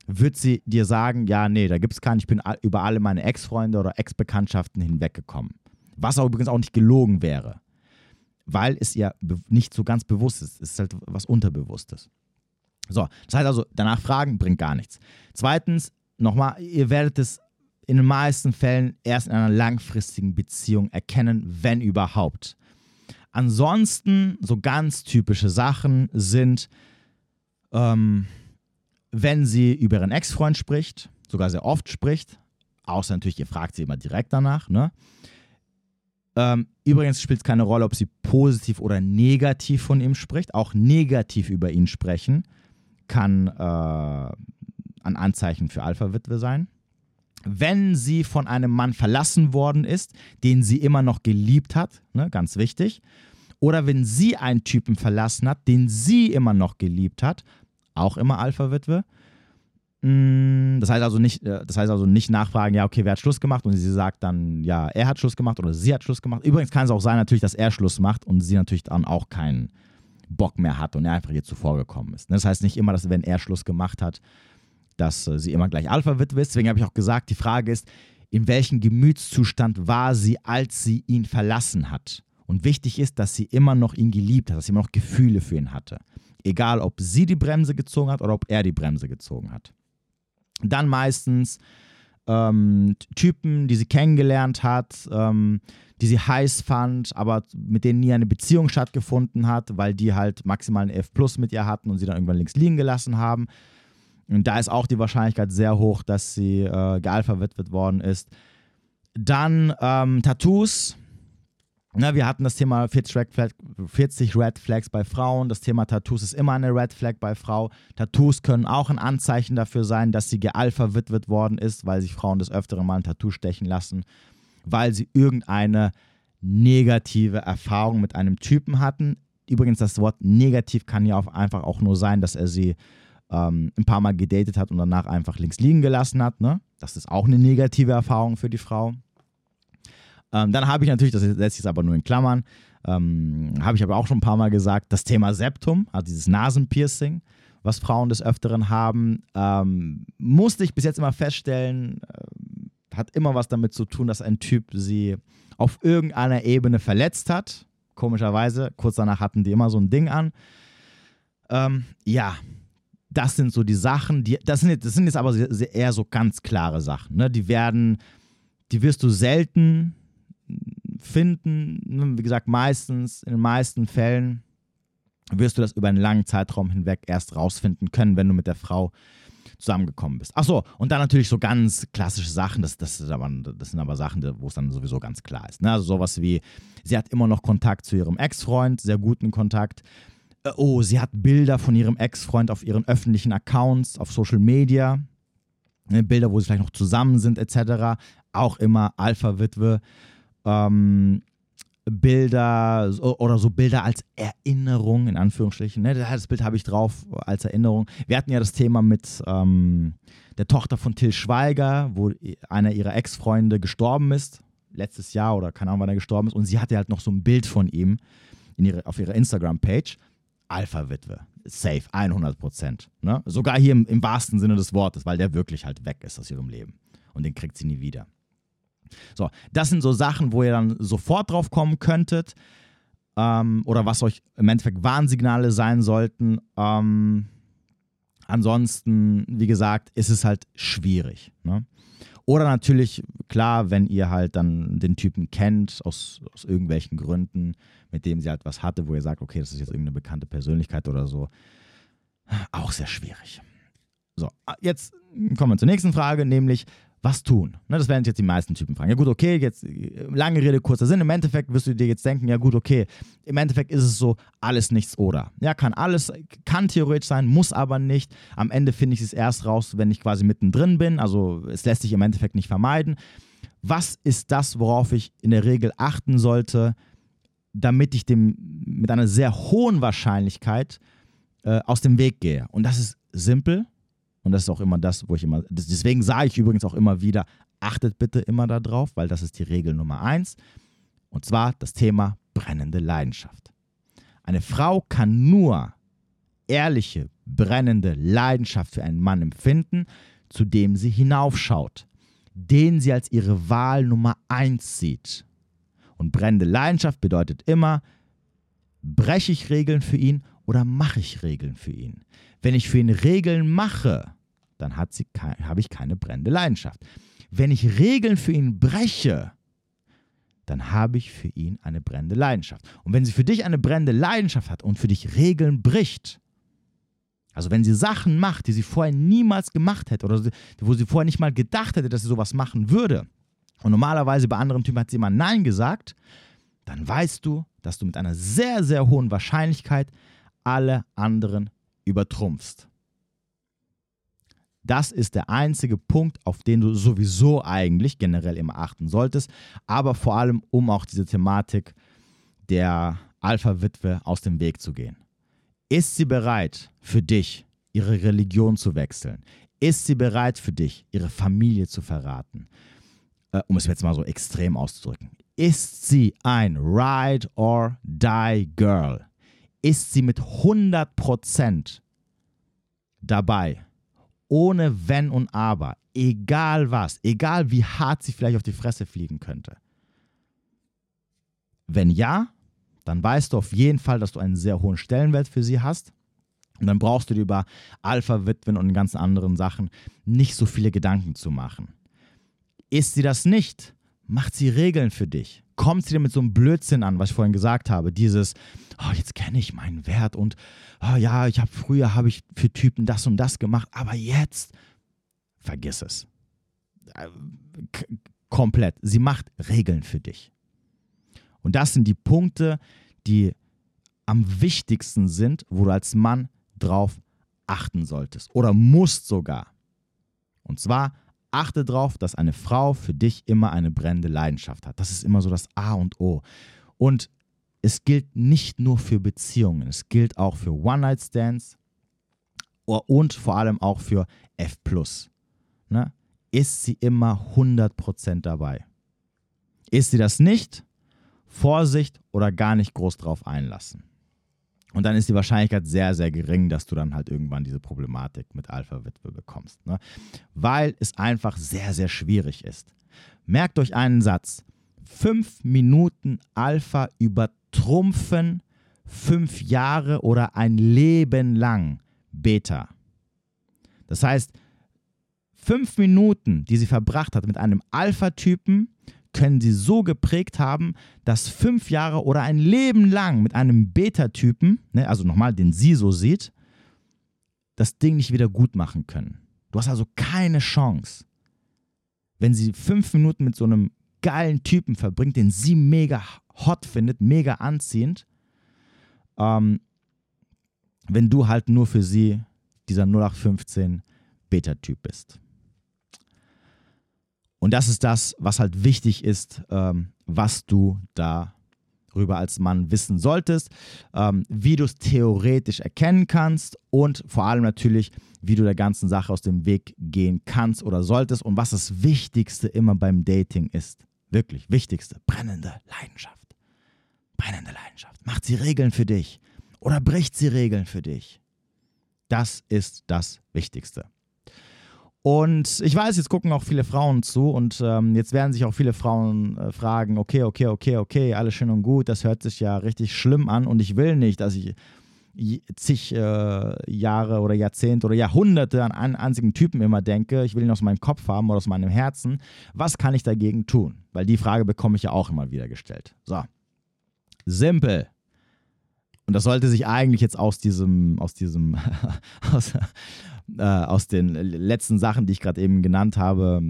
wird sie dir sagen, ja, nee, da gibt es keinen, ich bin über alle meine Ex-Freunde oder Ex-Bekanntschaften hinweggekommen. Was auch übrigens auch nicht gelogen wäre weil es ihr nicht so ganz bewusst ist. Es ist halt was Unterbewusstes. So, das heißt also, danach fragen bringt gar nichts. Zweitens, nochmal, ihr werdet es in den meisten Fällen erst in einer langfristigen Beziehung erkennen, wenn überhaupt. Ansonsten, so ganz typische Sachen sind, ähm, wenn sie über ihren Ex-Freund spricht, sogar sehr oft spricht, außer natürlich, ihr fragt sie immer direkt danach, ne? Ähm, übrigens spielt es keine Rolle, ob sie positiv oder negativ von ihm spricht. Auch negativ über ihn sprechen kann äh, ein Anzeichen für Alpha-Witwe sein. Wenn sie von einem Mann verlassen worden ist, den sie immer noch geliebt hat, ne, ganz wichtig, Oder wenn sie einen Typen verlassen hat, den sie immer noch geliebt hat, auch immer Alpha-Witwe. Mm, das heißt also nicht, äh, das heißt also nicht nachfragen, ja, okay, wer hat Schluss gemacht? Und sie sagt dann, ja, er hat Schluss gemacht oder sie hat Schluss gemacht. Übrigens kann es auch sein, natürlich, dass er Schluss macht und sie natürlich dann auch keinen Bock mehr hat und er einfach ihr zuvor gekommen ist. Das heißt nicht immer, dass wenn er Schluss gemacht hat, dass äh, sie immer gleich Alpha-Witwe ist. Deswegen habe ich auch gesagt, die Frage ist, in welchem Gemütszustand war sie, als sie ihn verlassen hat? Und wichtig ist, dass sie immer noch ihn geliebt hat, dass sie immer noch Gefühle für ihn hatte. Egal, ob sie die Bremse gezogen hat oder ob er die Bremse gezogen hat. Dann meistens ähm, Typen, die sie kennengelernt hat, ähm, die sie heiß fand, aber mit denen nie eine Beziehung stattgefunden hat, weil die halt maximal ein F Plus mit ihr hatten und sie dann irgendwann links liegen gelassen haben. Und da ist auch die Wahrscheinlichkeit sehr hoch, dass sie äh, gealverwitwet worden ist. Dann ähm, Tattoos na, wir hatten das Thema 40 Red, Flag, 40 Red, Flags bei Frauen. Das Thema Tattoos ist immer eine Red Flag bei Frau. Tattoos können auch ein Anzeichen dafür sein, dass sie gealpha-witwet worden ist, weil sich Frauen des Öfteren mal ein Tattoo stechen lassen, weil sie irgendeine negative Erfahrung mit einem Typen hatten. Übrigens, das Wort negativ kann ja auch einfach auch nur sein, dass er sie ähm, ein paar Mal gedatet hat und danach einfach links liegen gelassen hat. Ne? Das ist auch eine negative Erfahrung für die Frau. Ähm, dann habe ich natürlich, das setze ich aber nur in Klammern, ähm, habe ich aber auch schon ein paar Mal gesagt, das Thema Septum, also dieses Nasenpiercing, was Frauen des Öfteren haben, ähm, musste ich bis jetzt immer feststellen, äh, hat immer was damit zu tun, dass ein Typ sie auf irgendeiner Ebene verletzt hat. Komischerweise, kurz danach hatten die immer so ein Ding an. Ähm, ja, das sind so die Sachen, die, das, sind, das sind jetzt aber eher so ganz klare Sachen. Ne? Die werden, die wirst du selten finden. Ne, wie gesagt, meistens, in den meisten Fällen wirst du das über einen langen Zeitraum hinweg erst rausfinden können, wenn du mit der Frau zusammengekommen bist. Achso, und dann natürlich so ganz klassische Sachen, das, das, aber, das sind aber Sachen, wo es dann sowieso ganz klar ist. Ne? Also sowas wie, sie hat immer noch Kontakt zu ihrem Ex-Freund, sehr guten Kontakt. Äh, oh, sie hat Bilder von ihrem Ex-Freund auf ihren öffentlichen Accounts, auf Social Media. Ne? Bilder, wo sie vielleicht noch zusammen sind, etc. Auch immer Alpha-Witwe ähm, Bilder oder so Bilder als Erinnerung, in Anführungsstrichen. Ne? Das Bild habe ich drauf als Erinnerung. Wir hatten ja das Thema mit ähm, der Tochter von Till Schweiger, wo einer ihrer Ex-Freunde gestorben ist, letztes Jahr oder keine Ahnung, wann er gestorben ist. Und sie hatte halt noch so ein Bild von ihm ihre, auf ihrer Instagram-Page. Alpha-Witwe. Safe, 100 Prozent. Ne? Sogar hier im, im wahrsten Sinne des Wortes, weil der wirklich halt weg ist aus ihrem Leben. Und den kriegt sie nie wieder. So, das sind so Sachen, wo ihr dann sofort drauf kommen könntet. Ähm, oder was euch im Endeffekt Warnsignale sein sollten. Ähm, ansonsten, wie gesagt, ist es halt schwierig. Ne? Oder natürlich, klar, wenn ihr halt dann den Typen kennt, aus, aus irgendwelchen Gründen, mit dem sie halt was hatte, wo ihr sagt, okay, das ist jetzt irgendeine bekannte Persönlichkeit oder so. Auch sehr schwierig. So, jetzt kommen wir zur nächsten Frage, nämlich, was tun? Ne, das werden jetzt die meisten Typen fragen. Ja gut, okay, jetzt lange Rede, kurzer Sinn. Im Endeffekt wirst du dir jetzt denken, ja gut, okay, im Endeffekt ist es so, alles, nichts oder. Ja, kann alles, kann theoretisch sein, muss aber nicht. Am Ende finde ich es erst raus, wenn ich quasi mittendrin bin. Also es lässt sich im Endeffekt nicht vermeiden. Was ist das, worauf ich in der Regel achten sollte, damit ich dem mit einer sehr hohen Wahrscheinlichkeit äh, aus dem Weg gehe? Und das ist simpel und das ist auch immer das, wo ich immer, deswegen sage ich übrigens auch immer wieder, achtet bitte immer darauf, weil das ist die Regel Nummer eins. Und zwar das Thema brennende Leidenschaft. Eine Frau kann nur ehrliche, brennende Leidenschaft für einen Mann empfinden, zu dem sie hinaufschaut, den sie als ihre Wahl Nummer eins sieht. Und brennende Leidenschaft bedeutet immer, breche ich Regeln für ihn oder mache ich Regeln für ihn? Wenn ich für ihn Regeln mache, dann habe ich keine brennende Leidenschaft. Wenn ich Regeln für ihn breche, dann habe ich für ihn eine brennende Leidenschaft. Und wenn sie für dich eine brennende Leidenschaft hat und für dich Regeln bricht, also wenn sie Sachen macht, die sie vorher niemals gemacht hätte oder wo sie vorher nicht mal gedacht hätte, dass sie sowas machen würde, und normalerweise bei anderen Typen hat sie immer Nein gesagt, dann weißt du, dass du mit einer sehr, sehr hohen Wahrscheinlichkeit alle anderen übertrumpfst. Das ist der einzige Punkt, auf den du sowieso eigentlich generell immer achten solltest, aber vor allem um auch diese Thematik der Alpha-Witwe aus dem Weg zu gehen? Ist sie bereit, für dich ihre Religion zu wechseln? Ist sie bereit für dich, ihre Familie zu verraten? Äh, um es jetzt mal so extrem auszudrücken. Ist sie ein Ride or Die Girl? Ist sie mit 100% dabei? Ohne Wenn und Aber. Egal was. Egal wie hart sie vielleicht auf die Fresse fliegen könnte. Wenn ja, dann weißt du auf jeden Fall, dass du einen sehr hohen Stellenwert für sie hast. Und dann brauchst du dir über Alpha-Witwen und ganz anderen Sachen nicht so viele Gedanken zu machen. Ist sie das nicht, macht sie Regeln für dich. Kommt sie dir mit so einem Blödsinn an, was ich vorhin gesagt habe, dieses, oh, jetzt kenne ich meinen Wert und oh, ja, ich habe früher habe ich für Typen das und das gemacht, aber jetzt vergiss es. Äh, k komplett. Sie macht Regeln für dich. Und das sind die Punkte, die am wichtigsten sind, wo du als Mann drauf achten solltest oder musst sogar. Und zwar achte darauf, dass eine Frau für dich immer eine brennende Leidenschaft hat. Das ist immer so das A und O. Und es gilt nicht nur für Beziehungen, es gilt auch für One-Night-Stands und vor allem auch für F. Ne? Ist sie immer 100% dabei? Ist sie das nicht, Vorsicht oder gar nicht groß drauf einlassen. Und dann ist die Wahrscheinlichkeit sehr, sehr gering, dass du dann halt irgendwann diese Problematik mit Alpha-Witwe bekommst. Ne? Weil es einfach sehr, sehr schwierig ist. Merkt euch einen Satz. Fünf Minuten Alpha übertrumpfen fünf Jahre oder ein Leben lang Beta. Das heißt, fünf Minuten, die sie verbracht hat mit einem Alpha-Typen, können sie so geprägt haben, dass fünf Jahre oder ein Leben lang mit einem Beta-Typen, ne, also nochmal, den sie so sieht, das Ding nicht wieder gut machen können. Du hast also keine Chance. Wenn sie fünf Minuten mit so einem geilen Typen verbringt, den sie mega hot findet, mega anziehend, ähm, wenn du halt nur für sie dieser 0815 Beta-Typ bist. Und das ist das, was halt wichtig ist, ähm, was du darüber als Mann wissen solltest, ähm, wie du es theoretisch erkennen kannst und vor allem natürlich, wie du der ganzen Sache aus dem Weg gehen kannst oder solltest und was das Wichtigste immer beim Dating ist. Wirklich, wichtigste, brennende Leidenschaft. Brennende Leidenschaft. Macht sie Regeln für dich oder bricht sie Regeln für dich. Das ist das Wichtigste. Und ich weiß, jetzt gucken auch viele Frauen zu und ähm, jetzt werden sich auch viele Frauen äh, fragen, okay, okay, okay, okay, alles schön und gut, das hört sich ja richtig schlimm an und ich will nicht, dass ich zig äh, Jahre oder Jahrzehnte oder Jahrhunderte an einen einzigen Typen immer denke, ich will ihn aus meinem Kopf haben oder aus meinem Herzen. Was kann ich dagegen tun? Weil die Frage bekomme ich ja auch immer wieder gestellt. So. Simpel. Und das sollte sich eigentlich jetzt aus diesem, aus diesem, aus, äh, aus den letzten Sachen, die ich gerade eben genannt habe,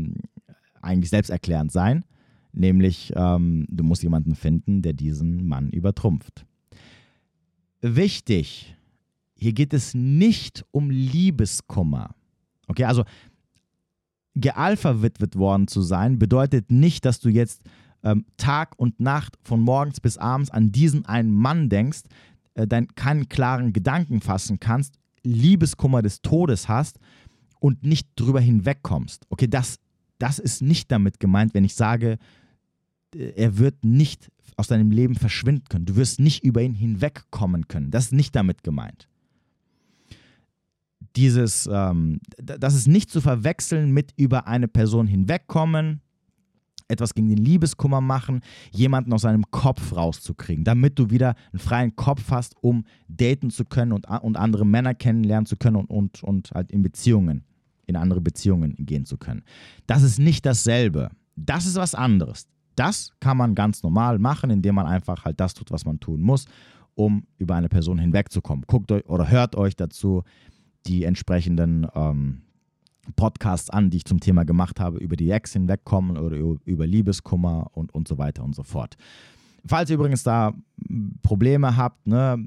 eigentlich selbsterklärend sein. Nämlich, ähm, du musst jemanden finden, der diesen Mann übertrumpft. Wichtig, hier geht es nicht um Liebeskummer. Okay, also gealpha-witwet worden zu sein, bedeutet nicht, dass du jetzt ähm, Tag und Nacht von morgens bis abends an diesen einen Mann denkst, äh, dein, keinen klaren Gedanken fassen kannst, Liebeskummer des Todes hast und nicht drüber hinwegkommst. Okay, das, das ist nicht damit gemeint, wenn ich sage, äh, er wird nicht aus deinem Leben verschwinden können. Du wirst nicht über ihn hinwegkommen können. Das ist nicht damit gemeint. Dieses, ähm, das ist nicht zu verwechseln mit über eine Person hinwegkommen, etwas gegen den Liebeskummer machen, jemanden aus seinem Kopf rauszukriegen, damit du wieder einen freien Kopf hast, um daten zu können und, und andere Männer kennenlernen zu können und, und, und halt in Beziehungen, in andere Beziehungen gehen zu können. Das ist nicht dasselbe. Das ist was anderes. Das kann man ganz normal machen, indem man einfach halt das tut, was man tun muss, um über eine Person hinwegzukommen. Guckt euch oder hört euch dazu die entsprechenden ähm, Podcasts an, die ich zum Thema gemacht habe, über die Ex hinwegkommen oder über Liebeskummer und, und so weiter und so fort. Falls ihr übrigens da Probleme habt, ne,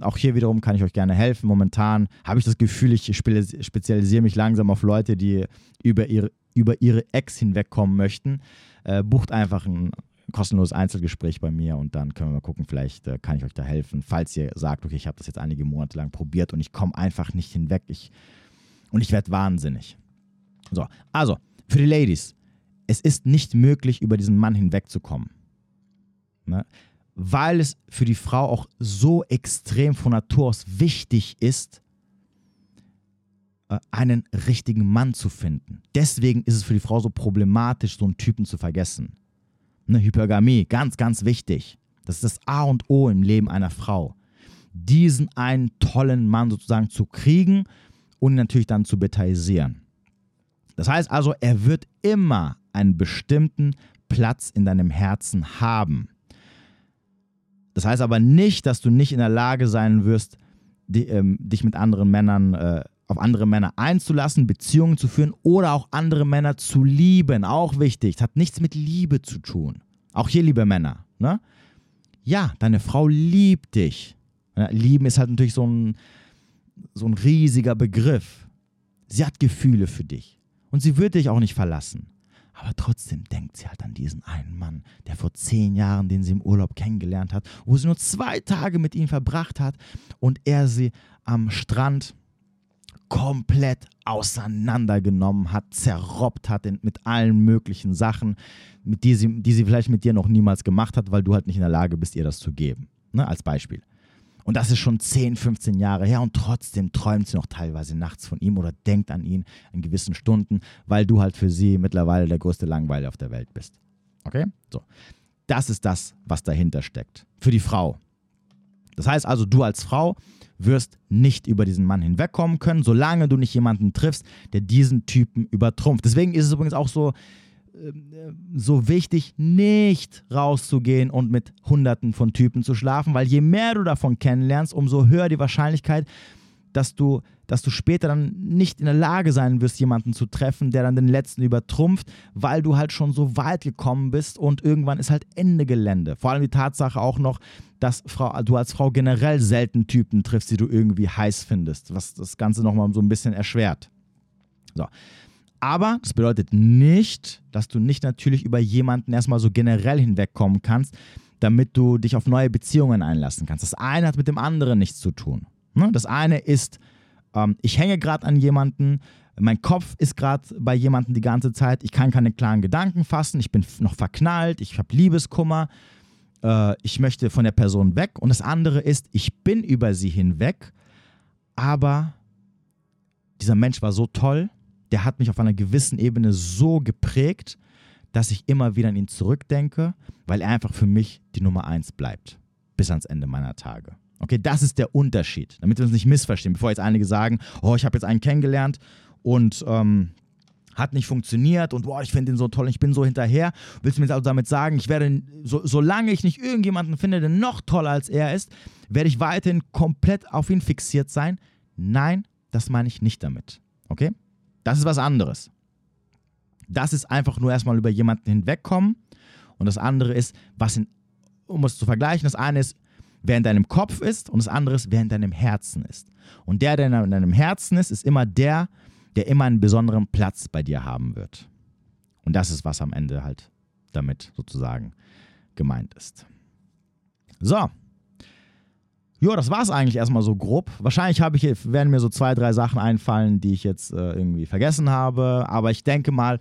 auch hier wiederum kann ich euch gerne helfen. Momentan habe ich das Gefühl, ich spezialisiere mich langsam auf Leute, die über ihre, über ihre Ex hinwegkommen möchten. Äh, bucht einfach ein kostenloses Einzelgespräch bei mir und dann können wir mal gucken, vielleicht äh, kann ich euch da helfen, falls ihr sagt, okay, ich habe das jetzt einige Monate lang probiert und ich komme einfach nicht hinweg ich, und ich werde wahnsinnig. So, also, für die Ladies, es ist nicht möglich, über diesen Mann hinwegzukommen. Ne? Weil es für die Frau auch so extrem von Natur aus wichtig ist, äh, einen richtigen Mann zu finden. Deswegen ist es für die Frau so problematisch, so einen Typen zu vergessen. Eine Hypergamie, ganz, ganz wichtig. Das ist das A und O im Leben einer Frau. Diesen einen tollen Mann sozusagen zu kriegen und natürlich dann zu betaisieren. Das heißt also, er wird immer einen bestimmten Platz in deinem Herzen haben. Das heißt aber nicht, dass du nicht in der Lage sein wirst, die, ähm, dich mit anderen Männern, äh, auf andere Männer einzulassen, Beziehungen zu führen oder auch andere Männer zu lieben. Auch wichtig. Das hat nichts mit Liebe zu tun. Auch hier, liebe Männer. Ne? Ja, deine Frau liebt dich. Lieben ist halt natürlich so ein, so ein riesiger Begriff. Sie hat Gefühle für dich. Und sie wird dich auch nicht verlassen. Aber trotzdem denkt sie halt an diesen einen Mann, der vor zehn Jahren, den sie im Urlaub kennengelernt hat, wo sie nur zwei Tage mit ihm verbracht hat und er sie am Strand komplett auseinandergenommen hat, zerrobbt hat mit allen möglichen Sachen, mit die, sie, die sie vielleicht mit dir noch niemals gemacht hat, weil du halt nicht in der Lage bist, ihr das zu geben. Ne, als Beispiel. Und das ist schon 10, 15 Jahre her und trotzdem träumt sie noch teilweise nachts von ihm oder denkt an ihn in gewissen Stunden, weil du halt für sie mittlerweile der größte Langweiler auf der Welt bist. Okay? So. Das ist das, was dahinter steckt. Für die Frau. Das heißt also, du als Frau wirst nicht über diesen Mann hinwegkommen können, solange du nicht jemanden triffst, der diesen Typen übertrumpft. Deswegen ist es übrigens auch so, so wichtig, nicht rauszugehen und mit Hunderten von Typen zu schlafen, weil je mehr du davon kennenlernst, umso höher die Wahrscheinlichkeit, dass du, dass du später dann nicht in der Lage sein wirst, jemanden zu treffen, der dann den letzten übertrumpft, weil du halt schon so weit gekommen bist und irgendwann ist halt Ende Gelände. Vor allem die Tatsache auch noch, dass Frau, du als Frau generell selten Typen triffst, die du irgendwie heiß findest, was das Ganze nochmal so ein bisschen erschwert. So. Aber das bedeutet nicht, dass du nicht natürlich über jemanden erstmal so generell hinwegkommen kannst, damit du dich auf neue Beziehungen einlassen kannst. Das eine hat mit dem anderen nichts zu tun. Ne? Das eine ist, ähm, ich hänge gerade an jemanden, mein Kopf ist gerade bei jemandem die ganze Zeit, ich kann keine klaren Gedanken fassen, ich bin noch verknallt, ich habe Liebeskummer, äh, ich möchte von der Person weg. Und das andere ist, ich bin über sie hinweg, aber dieser Mensch war so toll, der hat mich auf einer gewissen Ebene so geprägt, dass ich immer wieder an ihn zurückdenke, weil er einfach für mich die Nummer eins bleibt. Bis ans Ende meiner Tage. Okay, das ist der Unterschied, damit wir uns nicht missverstehen. Bevor jetzt einige sagen, oh, ich habe jetzt einen kennengelernt und ähm, hat nicht funktioniert und boah, ich finde ihn so toll, ich bin so hinterher. Willst du mir also damit sagen, ich werde, so, solange ich nicht irgendjemanden finde, der noch toller als er ist, werde ich weiterhin komplett auf ihn fixiert sein? Nein, das meine ich nicht damit. Okay? Das ist was anderes. Das ist einfach nur erstmal über jemanden hinwegkommen. Und das andere ist, was in, um es zu vergleichen, das eine ist, wer in deinem Kopf ist und das andere ist, wer in deinem Herzen ist. Und der, der in deinem Herzen ist, ist immer der, der immer einen besonderen Platz bei dir haben wird. Und das ist, was am Ende halt damit sozusagen gemeint ist. So, ja, das war es eigentlich erstmal so grob. Wahrscheinlich habe ich, werden mir so zwei, drei Sachen einfallen, die ich jetzt äh, irgendwie vergessen habe. Aber ich denke mal,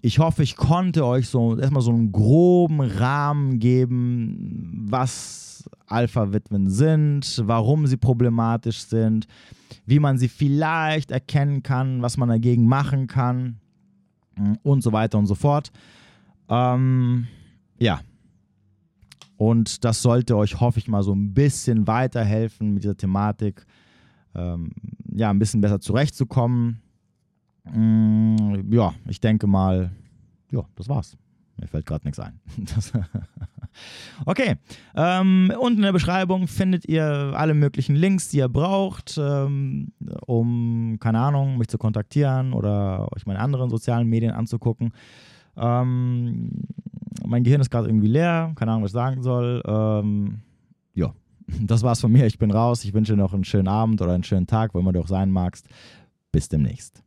ich hoffe, ich konnte euch so erstmal so einen groben Rahmen geben, was Alpha-Witwen sind, warum sie problematisch sind, wie man sie vielleicht erkennen kann, was man dagegen machen kann und so weiter und so fort. Ähm, ja, und das sollte euch, hoffe ich mal, so ein bisschen weiterhelfen mit dieser Thematik, ähm, ja, ein bisschen besser zurechtzukommen. Mm, ja, ich denke mal, ja, das war's. Mir fällt gerade nichts ein. okay. Ähm, unten in der Beschreibung findet ihr alle möglichen Links, die ihr braucht, ähm, um, keine Ahnung, mich zu kontaktieren oder euch meine anderen sozialen Medien anzugucken. Ähm, mein Gehirn ist gerade irgendwie leer, keine Ahnung, was ich sagen soll. Ähm, ja, das war's von mir. Ich bin raus. Ich wünsche dir noch einen schönen Abend oder einen schönen Tag, wo immer du auch sein magst. Bis demnächst.